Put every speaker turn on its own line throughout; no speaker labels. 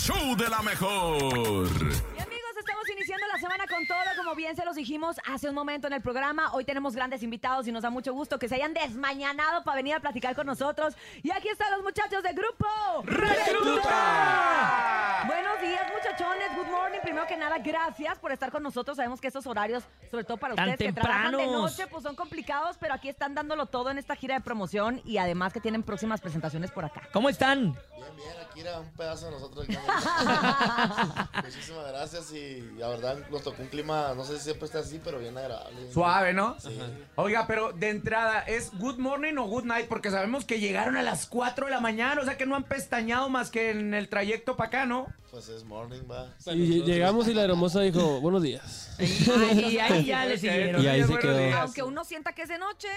show de la mejor.
Y amigos, estamos iniciando semana con todo, como bien se los dijimos hace un momento en el programa. Hoy tenemos grandes invitados y nos da mucho gusto que se hayan desmañanado para venir a platicar con nosotros. Y aquí están los muchachos de grupo
¡Recluta!
Buenos días, muchachones. Good morning. Primero que nada, gracias por estar con nosotros. Sabemos que estos horarios, sobre todo para
Tan
ustedes que trabajan de noche, pues son complicados, pero aquí están dándolo todo en esta gira de promoción y además que tienen próximas presentaciones por acá.
¿Cómo están?
Bien, bien, aquí era un pedazo de nosotros. Muchísimas gracias y la verdad nos tocó un clima, no sé si siempre está así, pero bien agradable.
Suave, ¿no?
Sí.
Oiga, pero de entrada, ¿es good morning o good night? Porque sabemos que llegaron a las 4 de la mañana, o sea que no han pestañado más que en el trayecto para acá, ¿no?
Pues es morning, va.
Y llegamos y la hermosa dijo, buenos días.
Y ahí ya le siguieron.
Y ahí se quedó.
días.
Aunque uno sienta que es de noche,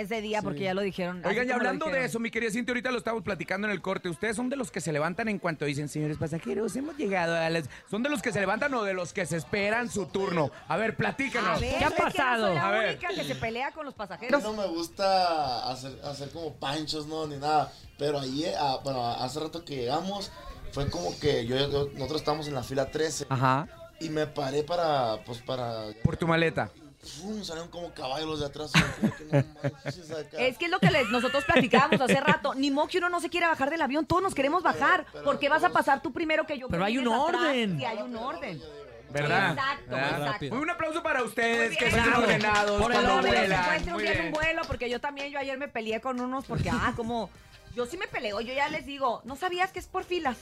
es de día porque ya lo dijeron.
Oigan, y hablando de eso, mi querida Cintia, ahorita lo estamos platicando en el corte. ¿Ustedes son de los que se levantan en cuanto dicen, señores pasajeros, hemos llegado a las... ¿Son de los que se levantan o de los que se esperan su turno? A ver,
A
platícanos.
ver,
¿Qué ha
es que no
pasado?
soy la
A ver.
única que se pelea con los
A
pasajeros.
mí no me gusta hacer, hacer como panchos, no, ni nada. Pero ahí, ah, bueno, hace rato que llegamos, fue como que yo, yo- nosotros estábamos en la fila 13
Ajá.
y me paré para, pues para...
Por tu maleta.
¡Fum! Salieron como caballos de atrás. y yo como que no manches, acá.
Es que es lo que les- nosotros platicábamos hace rato. Ni modo que uno no se quiera bajar del avión. Todos nos queremos bajar.
pero-
¿Por qué vas a pasar tú primero que yo?
Pero
que
hay un orden.
Sí, hay un orden.
¿Verdad?
Exacto,
¿Verdad?
exacto.
Un aplauso para ustedes, que son ordenados
Por el
se
vuelan.
encuentre un día en un vuelo, porque yo también, yo ayer me peleé con unos porque, ah, como, yo sí me peleo, yo ya les digo, ¿no sabías que es por filas?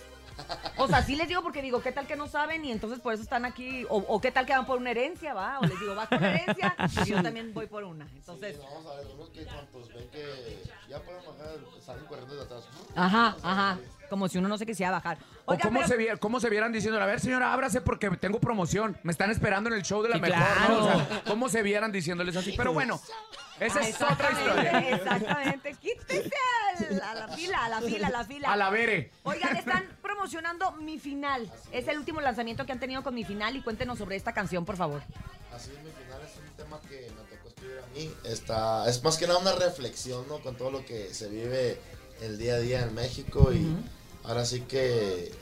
O sea, sí les digo porque digo, ¿qué tal que no saben? Y entonces por eso están aquí, o, o ¿qué tal que van por una herencia, va? O les digo, ¿vas por herencia? Y yo también voy por una. Entonces,
Sí, vamos a ver, unos que cuantos ven que ya pueden bajar, salen corriendo de atrás.
ajá, ajá, como si uno no se quisiera bajar.
O cómo,
pero-
se vier- cómo se vieran diciendo, a ver, señora, ábrase porque tengo promoción. Me están esperando en el show de la
Sí,
mejor.
claro.
¿no? O sea, cómo se vieran diciéndoles así. Pero bueno, esa
Ah,
es otra
exactamente,
historia.
Exactamente, quítese al- a la fila, a la fila, a la fila.
A la vere.
Oigan, están promocionando Mi Final. Es el último lanzamiento que han tenido con Mi Final y cuéntenos sobre esta canción, por favor.
Así mi final es un tema que me tocó escribir a mí. Está, es más que nada una reflexión, ¿no? Con todo lo que se vive el día a día en México y ahora sí que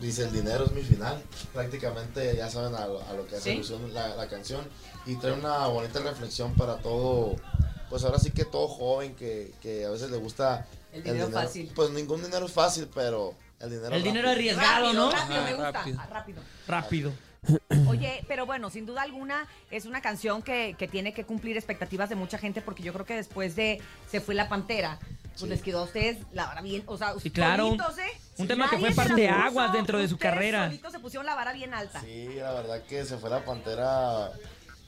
dice el dinero es mi final. Prácticamente ya saben a lo, a lo que hace
¿Sí?
alusión la, la canción y trae una bonita reflexión para todo, pues ahora sí que todo joven que, que a veces le gusta
El dinero fácil.
Pues ningún dinero es fácil, pero el dinero
El dinero arriesgado,
rápido,
¿no?
Rápido, me gusta.
rápido.
ah, rápido.
Rápido.
Oye, pero bueno, sin duda alguna es una canción que, que tiene que cumplir expectativas de mucha gente porque yo creo que después de Se fue la pantera, pues
Sí.
les quedó a ustedes la vara bien, o sea,
Sí, claro, un-
solitos, ¿eh?
un tema que fue
la
parteaguas
puso,
dentro de su carrera.
solitos se pusieron la vara bien alta.
Sí, la verdad que se fue la pantera.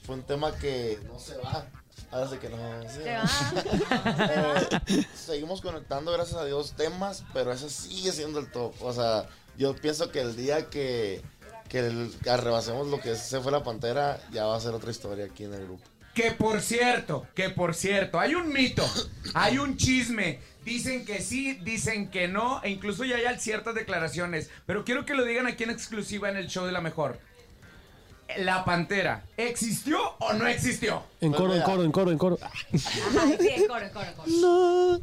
Fue un tema que no se va. Ahora sí que no. sí.
Se va.
Eh, seguimos conectando, gracias a Dios, temas, pero ese sigue siendo el top. O sea, yo pienso que el día que, que el- que arrebasemos lo que se fue la pantera, ya va a ser otra historia aquí en el grupo.
Que por cierto, que por cierto, hay un mito, hay un chisme. Dicen que sí, dicen que no, e incluso ya hay ciertas declaraciones. Pero quiero que lo digan aquí en exclusiva en el show de la mejor. La pantera, ¿existió o no existió?
En coro, en coro, en coro, en coro.
Ajá, sí, en coro, en coro, en coro. No.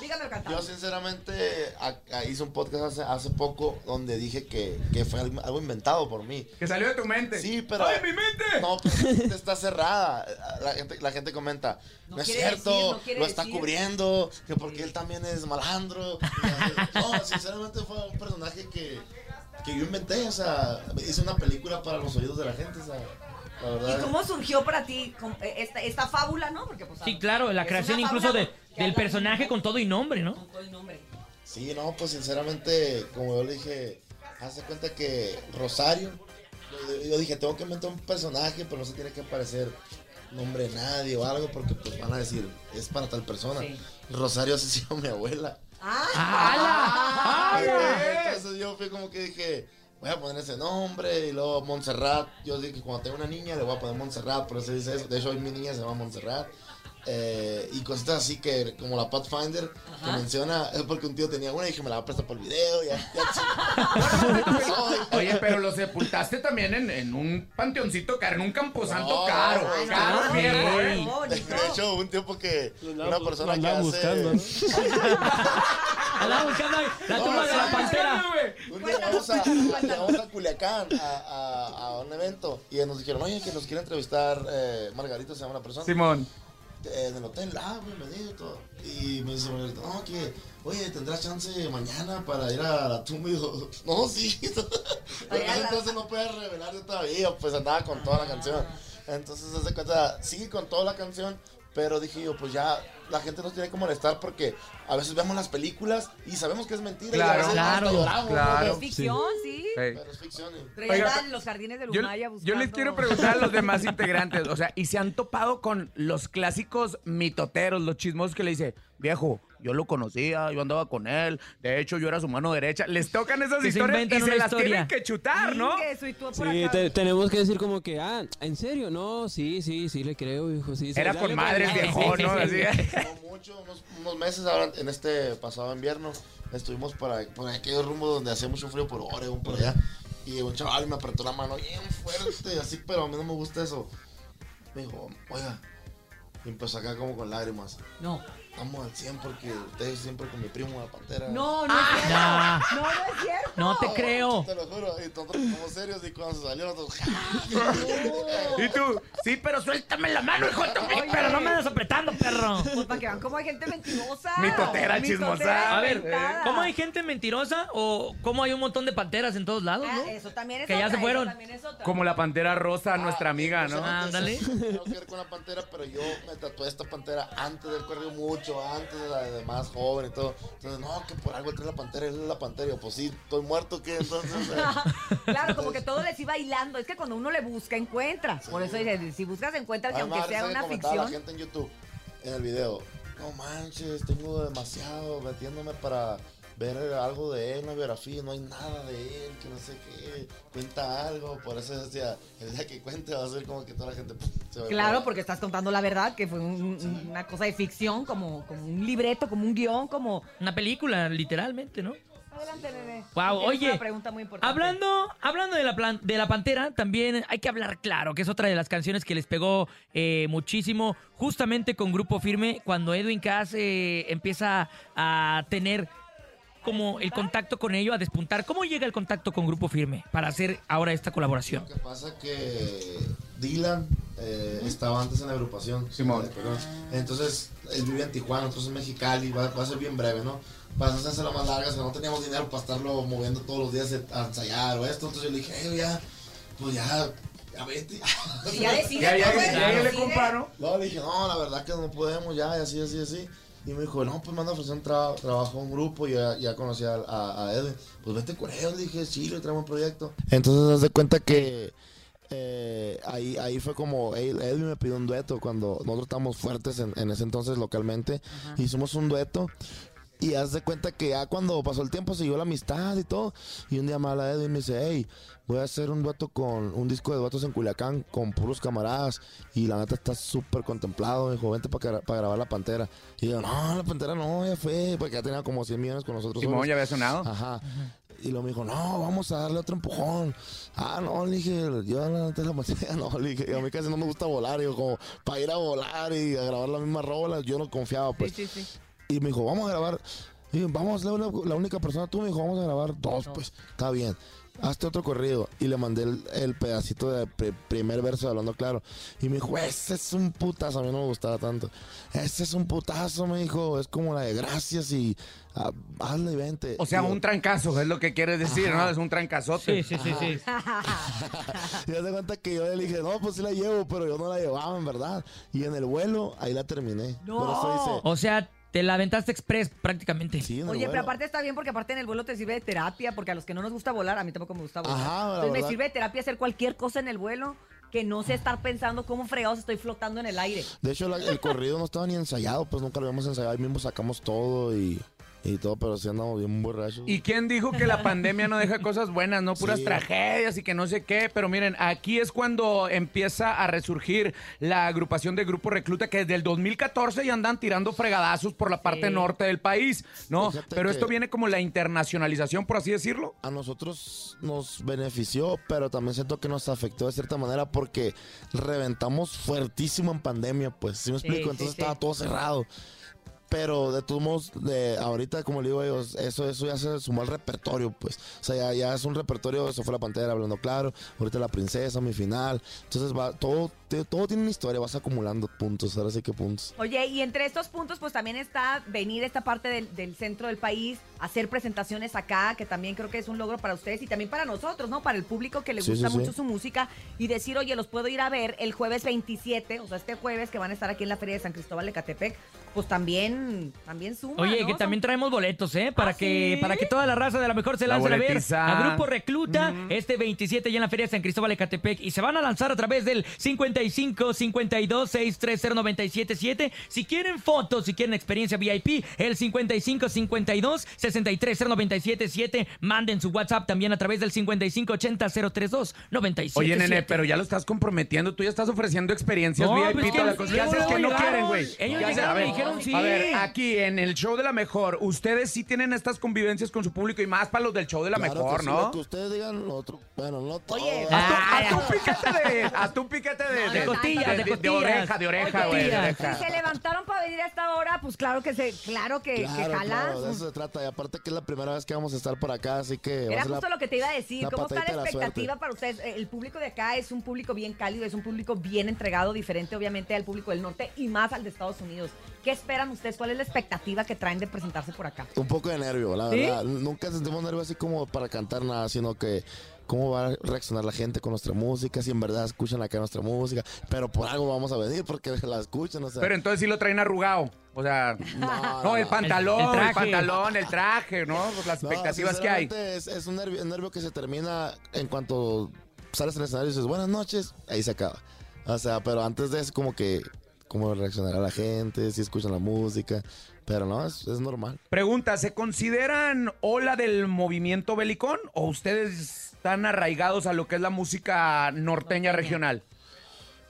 Dígamelo cantando.
Yo sinceramente a- a- hice un podcast hace, hace poco donde dije que, que fue algo algo inventado por mí.
Que salió de tu mente.
Sí, pero.
¡Ay, mi mente!
No, pero la gente está cerrada. La gente, la gente comenta,
No
no, es
quiere
cierto,
decir, no quiere
lo está
decir".
cubriendo, que porque él también es malandro. No, sinceramente fue un personaje que, que yo inventé, o sea, hice una película para los oídos de la gente, o sea, la verdad.
¿Y cómo surgió para ti eh, esta, esta fábula, no? Porque, pues,
Sí, claro, la creación incluso de, del personaje con todo y nombre, ¿no?
con todo el nombre.
Sí, no, pues sinceramente, como yo le dije, hace cuenta que Rosario, yo, yo dije, tengo que inventar un personaje, pero no se tiene que parecer nombre de nadie o algo, porque pues van a decir, es para tal persona.
Sí.
Rosario se llama mi abuela.
¡Ah!
Fui como que dije, voy a poner ese nombre y luego Montserrat. Yo dije, cuando tengo una niña le voy a poner Montserrat, por eso dice eso. De hecho, hoy mi niña se llama Montserrat. Eh, y cositas así que, como la Pathfinder, que menciona, es porque un tío tenía una y dije, me la va a prestar por el video. Ya.
Oye, pero lo sepultaste también en, en un panteoncito caro, en un camposanto
No,
caro.
no,
caro.
De hecho, un tiempo que una persona que
andaba
hace...
buscando, ¿no?
Andaba buscando la tumba de la pantera.
Un día llegamos a, Culiacán a, a- a un evento y nos dijeron, oye, que nos quiere entrevistar eh, Margarita, se llama la persona.
Simón.
Eh, en el hotel, ah, bienvenido y todo. Y me dice no, que, oye, ¿tendrás chance mañana para ir a la tumba? Y yo, no, sí. Entonces no puedes revelar todavía, pues andaba con toda la canción. Entonces, hace cuenta, sigue con toda la canción, pero dije yo, pues ya la gente nos tiene que molestar porque a veces vemos las películas y sabemos que es mentira. y a
Claro,
veces
claro,
claro.
Es ficción, sí.
Ey.
Pero es ficción. y-
los jardines de
Yo,
Lumaya
yo
buscando.
les quiero preguntar a los demás integrantes, o sea, y se han topado con los clásicos mitoteros, los chismosos que le dice, viejo, yo lo conocía, yo andaba con él, de hecho yo era su mano derecha. Les tocan esas
Que se
historias y se las
historia.
tienen que chutar, ¿no?
Eso, y tú por
Sí,
acá.
te- tenemos que decir como que, ah, ¿en serio? No, sí, sí, sí le creo, hijo. Sí, sí,
Era con madres, viejo,
sí,
¿no?
sí,
Así.
No mucho, unos, unos meses ahora en este pasado invierno estuvimos por, por aquellos donde hacía mucho frío por Oregon, por allá. Y un chaval me apretó la mano bien fuerte, así, pero a mí no me gusta eso. Me dijo, oiga, y empezó acá como con lágrimas.
No.
Estamos al 100 porque ustedes siempre con mi primo la pantera.
No, no es cierto.
nah.
No, no es cierto.
No te creo.
Te lo juro, y nosotros como serios y cuando se salió nosotros,
Y tú, sí, pero suéltame la mano, hijo de tu
Oye.
Pero no me andas apretando, perro.
Pues para que vean cómo hay gente mentirosa.
Mitotera, chismosa.
A ver,
inventada.
¿cómo hay gente mentirosa o cómo hay un montón de panteras en todos lados,
Ah,
no?
eso también es
Que ya
otra,
se fueron.
Como la pantera rosa, nuestra amiga, ¿no?
Ah, ándale.
Tengo que ver con la pantera, pero yo me tatué esta pantera antes del corrido mucho, antes la de más joven y todo. Entonces, no, que por algo trae la pantera, él es la pantera. Y yo, pues sí, estoy muerto, ¿qué? Entonces, eh,
Claro, como que todo les iba hilando. Es que cuando uno le busca, encuentra. Por eso dice, si buscas, encuentras que aunque sea una
comentaba la
ficción.
gente en YouTube, en el video, no manches, tengo demasiado metiéndome para ver algo de él en la biografía, no hay nada de él, que no sé qué, cuenta algo, por eso decía, el día que cuente va a ser como que toda la gente pum, se va a
Claro, porque estás contando la verdad, que fue un- una cosa de ficción, como, como un libreto, como un guion, como...
Una película, literalmente, ¿no?
Adelante, nene.
Wow, oye,
Una pregunta muy importante.
Hablando, hablando de la plan- de la pantera, también hay que hablar claro, que es otra de las canciones que les pegó eh, muchísimo, justamente con Grupo Firme, cuando Edwin Cass eh, empieza a tener como el contacto con ello, a despuntar. ¿Cómo llega el contacto con Grupo Firme para hacer ahora esta colaboración?
Lo que pasa que Dylan eh, estaba antes en la agrupación.
Simón.
Eh, perdón. Entonces, él vive en Tijuana, entonces en Mexicali, va, va a ser bien breve, ¿no? Para no hacerse la más larga, o sea, no teníamos dinero para estarlo moviendo todos los días a ensayar o esto. Entonces yo le dije, "Ey, ya, pues ya, ya vete.
Y ya
Ya, ya, ya, ya le compraron.
No, le dije, no, la verdad que no podemos ya, y así, así, así. Y me dijo, no, pues manda a ofrecer un tra- trabajo a un grupo y ya, ya conocí a, a, a Edwin. Pues vete con ellos, le dije, sí, le traemos un proyecto. Entonces, haz de cuenta que eh, ahí, ahí fue como, Edwin me pidió un dueto cuando nosotros estábamos fuertes en, en ese entonces localmente. Hicimos un dueto. Y haz de cuenta que ya cuando pasó el tiempo siguió la amistad y todo. Y un día me habla Edwin y me dice, hey, voy a hacer un dueto con un disco de duetos en Culiacán con puros camaradas. Y la neta está súper contemplado. Me dijo, vente para grabar la pantera. Y yo, no, la pantera no, ya fue. Porque ya tenía como 100 millones con nosotros.
Simón
solos.
ya había sonado.
Ajá. Y luego me dijo, no, vamos a darle otro empujón. Ah, no, le dije, yo la neta la pantera, no, le dije, a mí casi no me gusta volar. Y yo, como, para ir a volar y a grabar la misma rola, yo no confiaba, pues.
Sí, sí, sí.
Y me dijo, vamos a grabar. Y vamos, la, única persona tú me dijo, vamos a grabar dos, pues, está bien. Hazte otro corrido. Y le mandé el, el pedacito de pri- primer verso de Hablando Claro. Y me dijo, ese es un putazo. A mí no me gustaba tanto. Ese es un putazo, me dijo. Es como la de gracias y ah, hazle y vente.
O sea,
Y yo-
un trancazo, es lo que quieres decir, ¿no? Es un trancazote.
Sí, sí, sí, sí.
Y haz de cuenta que yo le dije, no, pues sí la llevo, pero yo no la llevaba, en verdad. Y en el vuelo, ahí la terminé.
No.
Por eso dice,
O sea, te la aventaste express prácticamente.
sí, el
Oye, pero aparte está bien porque aparte en el vuelo te sirve de terapia, porque a los que no nos gusta volar, a mí tampoco me gusta volar.
Ajá, la
Entonces me sirve de terapia hacer cualquier cosa en el vuelo que no sé estar pensando cómo fregados estoy flotando en el aire.
De hecho, la- el corrido no estaba ni ensayado, pues nunca lo habíamos ensayado. Ahí mismo sacamos todo y, y todo, pero sí andamos bien borrachos.
¿Y quién dijo que la pandemia no deja cosas buenas, no puras
Sí.
tragedias y que no sé qué? Pero miren, aquí es cuando empieza a resurgir la agrupación de Grupo Recluta que desde el 2014 ya andan tirando fregadazos por la parte
Sí.
norte del país, ¿no?
Fíjate
Pero esto viene como la internacionalización, por así decirlo.
A nosotros nos benefició, pero también siento que nos afectó de cierta manera porque reventamos fuertísimo en pandemia, pues, ¿sí me explico?
sí,
Entonces
sí.
estaba todo cerrado. Pero de todos modos, de ahorita, como le digo a ellos, eso, eso ya se sumó al repertorio, pues. O sea, ya, ya es un repertorio, eso fue la pantera hablando claro, ahorita la princesa, mi final. Entonces va, todo, te- todo tiene una historia, vas acumulando puntos, ahora sí que puntos.
Oye, y entre estos puntos, pues también está venir esta parte del, del centro del país, hacer presentaciones acá, que también creo que es un logro para ustedes y también para nosotros, ¿no? Para el público que le
Sí,
gusta
sí, sí.
mucho su música y decir, oye, los puedo ir a ver el jueves 27, o sea, este jueves que van a estar aquí en la Feria de San Cristóbal de Catepec, pues también, también suma.
Oye,
¿no?
que también traemos boletos, ¿eh? Para
¿Ah,
que
sí?
para que toda la raza de la mejor se
La
lance a ver a Grupo Recluta este 27 ya en la Feria de San Cristóbal de Catepec y se van a lanzar a través del 55 52 630 977. Si quieren fotos, si quieren experiencia VIP, el 55 52 63 977. Manden su WhatsApp también a través del 55 80 032 977.
Oye, nene, pero ya lo estás comprometiendo. Tú ya estás ofreciendo experiencias
No,
VIP.
pues, ellos
¿Qué haces que no quieren, güey?
ellos
¿Qué
llegaron
A ver,
dijeron sí.
A ver, aquí en el show de la mejor, ustedes sí tienen estas convivencias con su público y más para los del show de la
Claro
mejor,
que sí,
¿no?
Lo que ustedes digan, nosotros, bueno, no todo.
Oye,
Haz tu piquete de, haz tu piquete de,
No,
de,
de
costillas, de
de
costillas.
oreja, de oreja, güey, de
Costillas.
oreja.
Si se levantaron para venir a esta hora, pues claro que se, claro que, que
Claro,
jala.
claro, de eso se trata. Y aparte que es la primera vez que vamos a estar por acá, así que va a
Era
ser la-
justo lo que te iba a decir.
la
¿Cómo está
patadita
la
de la
expectativa
suerte.
para ustedes? Eh, El público de acá es un público bien cálido, es un público bien entregado, diferente obviamente al público del norte y más al de Estados Unidos. ¿Qué esperan ustedes? ¿Cuál es la expectativa que traen de presentarse por acá?
Un poco de nervio, la
¿Sí?
verdad. Nunca sentimos nervio así como para cantar nada, sino que cómo va a reaccionar la gente con nuestra música, si en verdad escuchan acá nuestra música, pero por algo vamos a venir porque la escuchan, o sea.
Pero entonces sí lo traen arrugado. O sea,
No,
no, el pantalón,
El- el
el,
traje.
pantalón, el traje, ¿no? Pues las
No,
expectativas que hay.
es un nervio, un nervio que se termina en cuanto sales al escenario y dices buenas noches, ahí se acaba. O sea, pero antes de eso como que cómo reaccionará la gente, si escuchan la música, pero no, es, es normal.
Pregunta, ¿se consideran ola del movimiento belicón o ustedes están arraigados a lo que es la música norteña regional?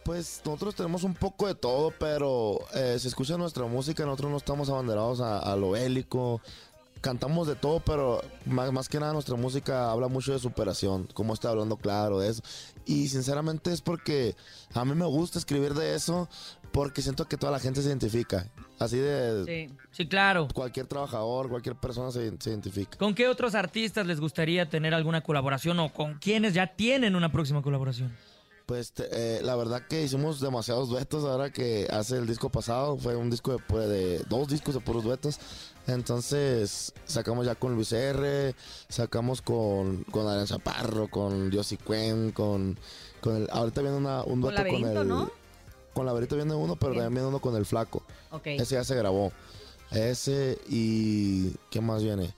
Pues nosotros tenemos un poco de todo, pero eh, si escucha nuestra música, nosotros no estamos abanderados a, a lo bélico. Cantamos de todo, pero más, más que nada nuestra música habla mucho de superación, como está hablando claro de eso. Y sinceramente es porque a mí me gusta escribir de eso, porque siento que toda la gente se identifica. Así de
Sí.
Sí, claro.
cualquier trabajador, cualquier persona se, se identifica.
¿Con qué otros artistas les gustaría tener alguna colaboración o con quienes ya tienen una próxima colaboración?
Pues te- eh, la verdad que hicimos demasiados duetos ahora que hace el disco pasado. Fue un disco de, pues, de dos discos de puros duetos. Entonces sacamos ya con Luis R, sacamos con, con Adrián Chaparro, con Josie Cuen, con, con el... Ahorita viene una, un dueto con
Laberinto,
el...
¿no?
Con Laberinto viene uno, pero también viene uno con el Flaco. Ese ya se grabó. Ese y... ¿Qué más viene?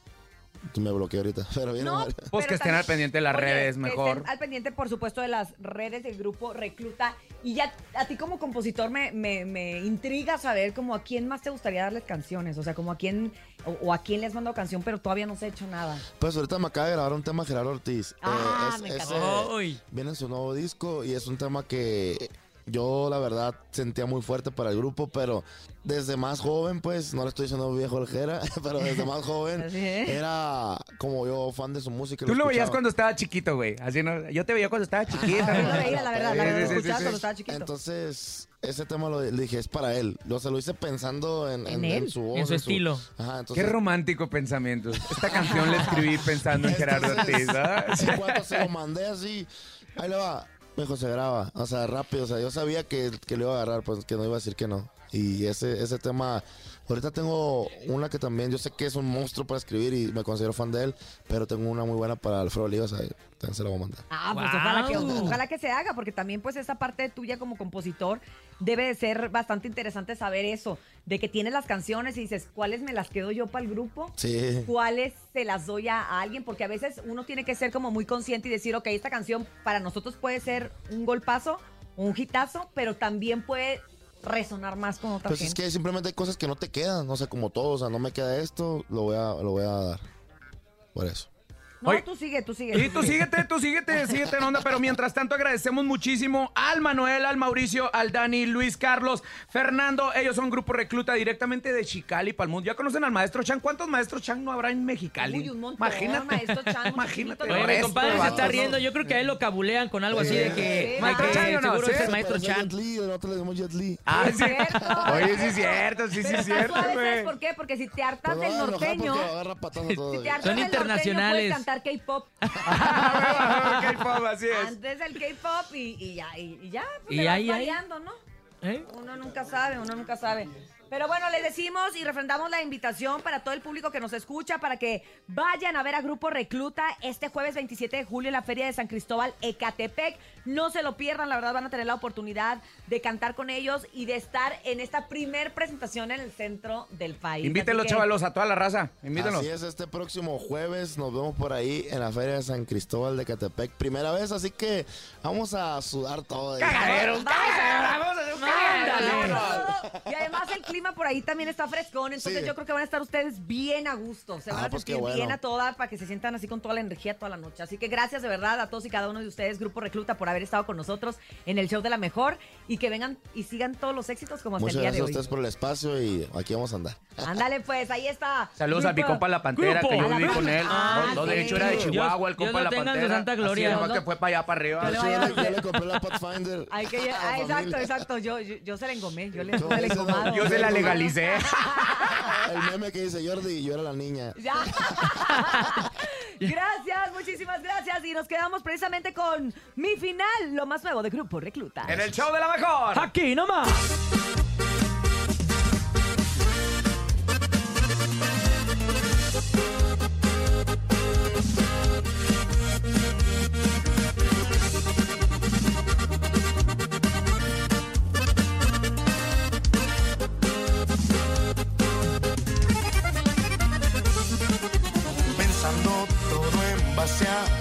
Me bloqueé ahorita. Pero viene...
No.
Pues
pero
que estén
también-
al pendiente de las
Oye,
redes
que
mejor.
estén al pendiente, por supuesto, de las redes del grupo Recluta. Y ya a ti como compositor me, me, me intriga saber como a quién más te gustaría darles canciones. O sea, como a quién o, o a quién le has mandado canción, pero todavía no se ha hecho nada.
Pues ahorita me acaba de grabar un tema Gerardo Ortiz.
Ah,
es-
me
ese-. Viene en su nuevo disco y es un tema que yo la verdad sentía muy fuerte para el grupo, pero desde más joven, pues, no le estoy diciendo viejo aljera, pero desde más joven era como yo fan de su música.
Tú lo veías cuando estaba chiquito, güey. Así no, yo te veía cuando estaba chiquito.
Yo lo veía, la verdad, la verdad,
sí,
lo
sí,
escuchaba
sí.
cuando estaba chiquito.
Entonces, ese tema lo le dije, es para él. Yo se lo hice pensando en,
¿En
en- su voz.
En su estilo.
Ajá,
Qué romántico pensamiento. Esta canción la escribí pensando en Gerardo Ortiz, ¿no?
En cuanto se lo mandé así, ahí le va, me dijo, se graba. O sea, rápido. O sea, yo sabía que, que le iba a agarrar, pues que no iba a decir que no. Y ese, ese tema, ahorita tengo una que también, yo sé que es un monstruo para escribir y me considero fan de él, pero tengo una muy buena para Alfredo Olivas, ahí también se la voy a mandar.
Ah, pues ojalá, que, ojalá que se haga, porque también pues esa parte tuya como compositor debe de ser bastante interesante saber eso, de que tienes las canciones y dices, ¿cuáles me las quedo yo para el grupo?
Sí.
¿Cuáles se las doy a, a alguien? Porque a veces uno tiene que ser como muy consciente y decir, ok, esta canción para nosotros puede ser un golpazo, un hitazo, pero también puede resonar más con otra
Pues es
gente.
que simplemente hay cosas que no te quedan, no sé, como todo, o sea, no me queda esto, lo voy a, lo voy a dar. Por eso.
No,
Oye,
tú sigue, tú sigue.
Sí, tú síguete, tú síguete, síguete en onda, pero mientras tanto agradecemos muchísimo al Manuel, al Mauricio, al Dani, Luis Carlos, Fernando, ellos son grupo recluta directamente de Chicali para el mundo. ¿Ya conocen al maestro Chan? ¿Cuántos maestros Chan no habrá en Mexicali?
Uy, un montón,
Imagínate.
maestro Chan,
Imagínate.
Oye, mi compadre se está riendo. Yo creo que a él lo cabulean con algo así de que,
Maestro Chan,
seguro
Sí.
es el maestro Chan.
Jet Li, nosotros le decimos Jet Li.
Ah, sí. Oye, sí es cierto, sí, sí es cierto,
¿sabes por qué? Porque si te hartas del norteño,
Son internacionales.
Cantar K-pop.
K-pop, así es.
Antes del K-pop y, y ya, y, ya, pues
Y ahí.
variando, ¿no?
¿Eh?
Uno nunca sabe, uno nunca sabe. Pero bueno, les decimos y refrendamos la invitación para todo el público que nos escucha para que vayan a ver a Grupo Recluta este jueves 27 de julio en la Feria de San Cristóbal, Ecatepec. No se lo pierdan, la verdad van a tener la oportunidad de cantar con ellos y de estar en esta primer presentación en el centro del país.
Invítenlos,
que-
chavalos, a toda la raza. Invítenlos.
Así es, este próximo jueves nos vemos por ahí en la Feria de San Cristóbal de Catepec. Primera vez, así que vamos a sudar todo. ahí.
Cagadero, un cagadero, vamos a hacer un.
Y además el clima por ahí también está frescón, entonces
Sí.
yo creo que van a estar ustedes bien a gusto. Se van
Ah,
a
pues
sentir
bueno.
bien a toda para que se sientan así con toda la energía toda la noche. Así que gracias de verdad a todos y cada uno de ustedes, Grupo Recluta, por haber estado con nosotros en el show de la mejor y que vengan y sigan todos los éxitos como hasta
Muchas
el día
gracias a
de
ustedes
hoy.
por el espacio y aquí vamos a andar.
Ándale pues, ahí está.
Saludos a mi compa La Pantera,
Grupo.
que yo viví con él.
Ah,
No, de hecho era de Chihuahua, el compa La Pantera.
santa gloria.
Así,
No,
que fue para allá, para arriba.
Yo le
Sí,
voy a
yo,
dar-
le, yo le compré la Pathfinder.
Hay que, ah, exacto, exacto. Yo, yo, yo se la engomé, yo le
Yo se la legalicé.
El meme que dice Jordi y yo era la niña.
Ya. gracias, muchísimas gracias. Y nos quedamos precisamente con mi final, lo más nuevo de Grupo Recluta.
En el show de la mejor.
Aquí nomás.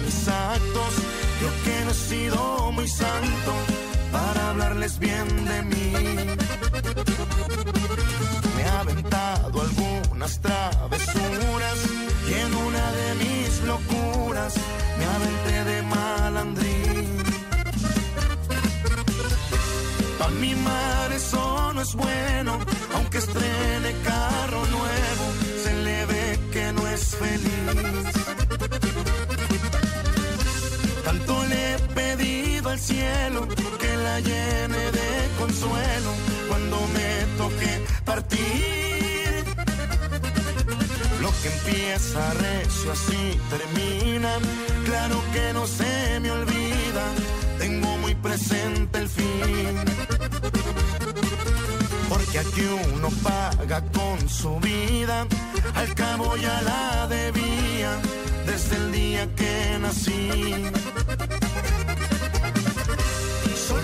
Mis actos. Creo que no he sido muy santo para hablarles bien de mí. Me he aventado algunas travesuras y en una de mis locuras me aventé de malandrín. Pa' mi mar eso no es bueno, aunque estrene carro nuevo, se le ve que no es feliz. Al cielo que la llene de consuelo cuando me toque partir. Lo que empieza recio así termina, claro que no se me olvida, tengo muy presente el fin. Porque aquí uno paga con su vida, al cabo ya la debía desde el día que nací.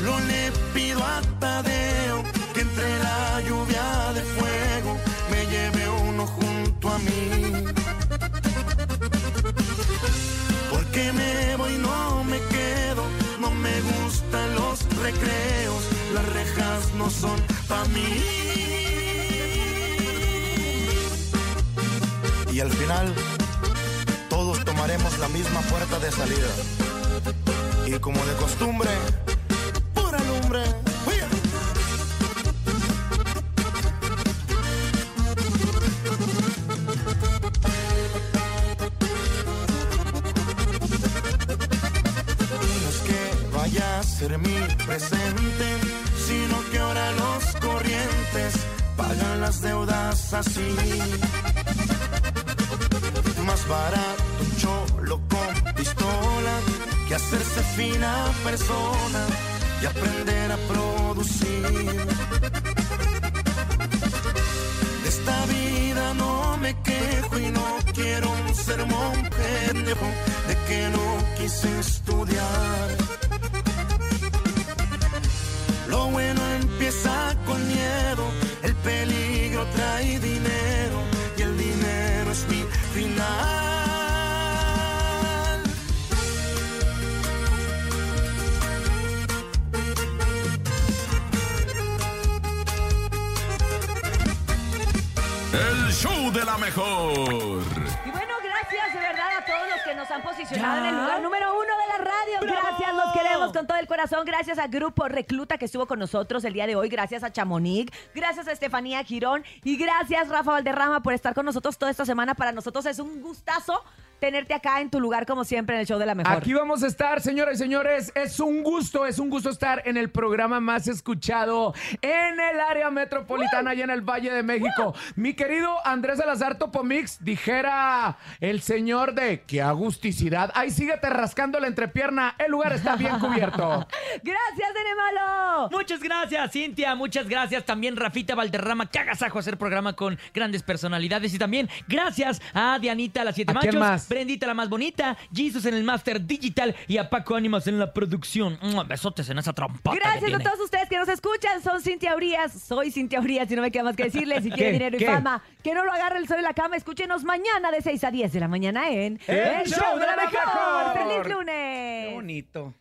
Solo le pido a Tadeo que entre la lluvia de fuego me lleve uno junto a mí. Porque me voy, no me quedo, no me gustan los recreos, las rejas no son pa' mí. Y al final, todos tomaremos la misma puerta de salida. Y como de costumbre, ser mi presente, sino que ahora los corrientes pagan las deudas así. Más barato un cholo con pistola que hacerse fina persona y aprender a producir. De esta vida no me quejo y no quiero un sermón pendejo de que no quise estudiar. Lo bueno empieza con miedo, el peligro trae dinero y el dinero es mi final.
El show de la mejor.
Y bueno, gracias de verdad a todos los que nos nos han posicionado
¿Ya?
en el lugar número uno de la radio.
¡Bravo!
Gracias, los queremos con todo el corazón. Gracias a Grupo Recluta que estuvo con nosotros el día de hoy. Gracias a Chamonix. Gracias a Estefanía Girón. Y gracias, Rafa Valderrama, por estar con nosotros toda esta semana. Para nosotros es un gustazo tenerte acá en tu lugar, como siempre, en el show de la mejor.
Aquí vamos a estar, señoras y señores. Es un gusto, es un gusto estar en el programa más escuchado en el área metropolitana y en el Valle de México. Mi querido Andrés Salazar Topomix, dijera el señor de qué agusticidad. Ahí síguete rascando la entrepierna. El lugar está bien cubierto.
Gracias, Nene Malo.
Muchas gracias, Cintia. Muchas gracias también, Rafita Valderrama. Que agasajo hacer programa con grandes personalidades. Y también gracias a Dianita, la Siete
¿A quién
Machos.
más?
Brendita, la más bonita. Jesus en el Master Digital. Y a Paco Ánimas en la producción. ¡Mua! Besotes en esa que
Gracias a todos ustedes que nos escuchan. Son Cintia Urias. Soy Cintia Urias y no me queda más que decirles. Si quieren dinero y
¿Qué?
fama, que no lo agarre el sol en la cama. Escúchenos mañana de 6 a 10 de la mañana en
El Show de la Mejor.
¡Feliz lunes!
Qué bonito.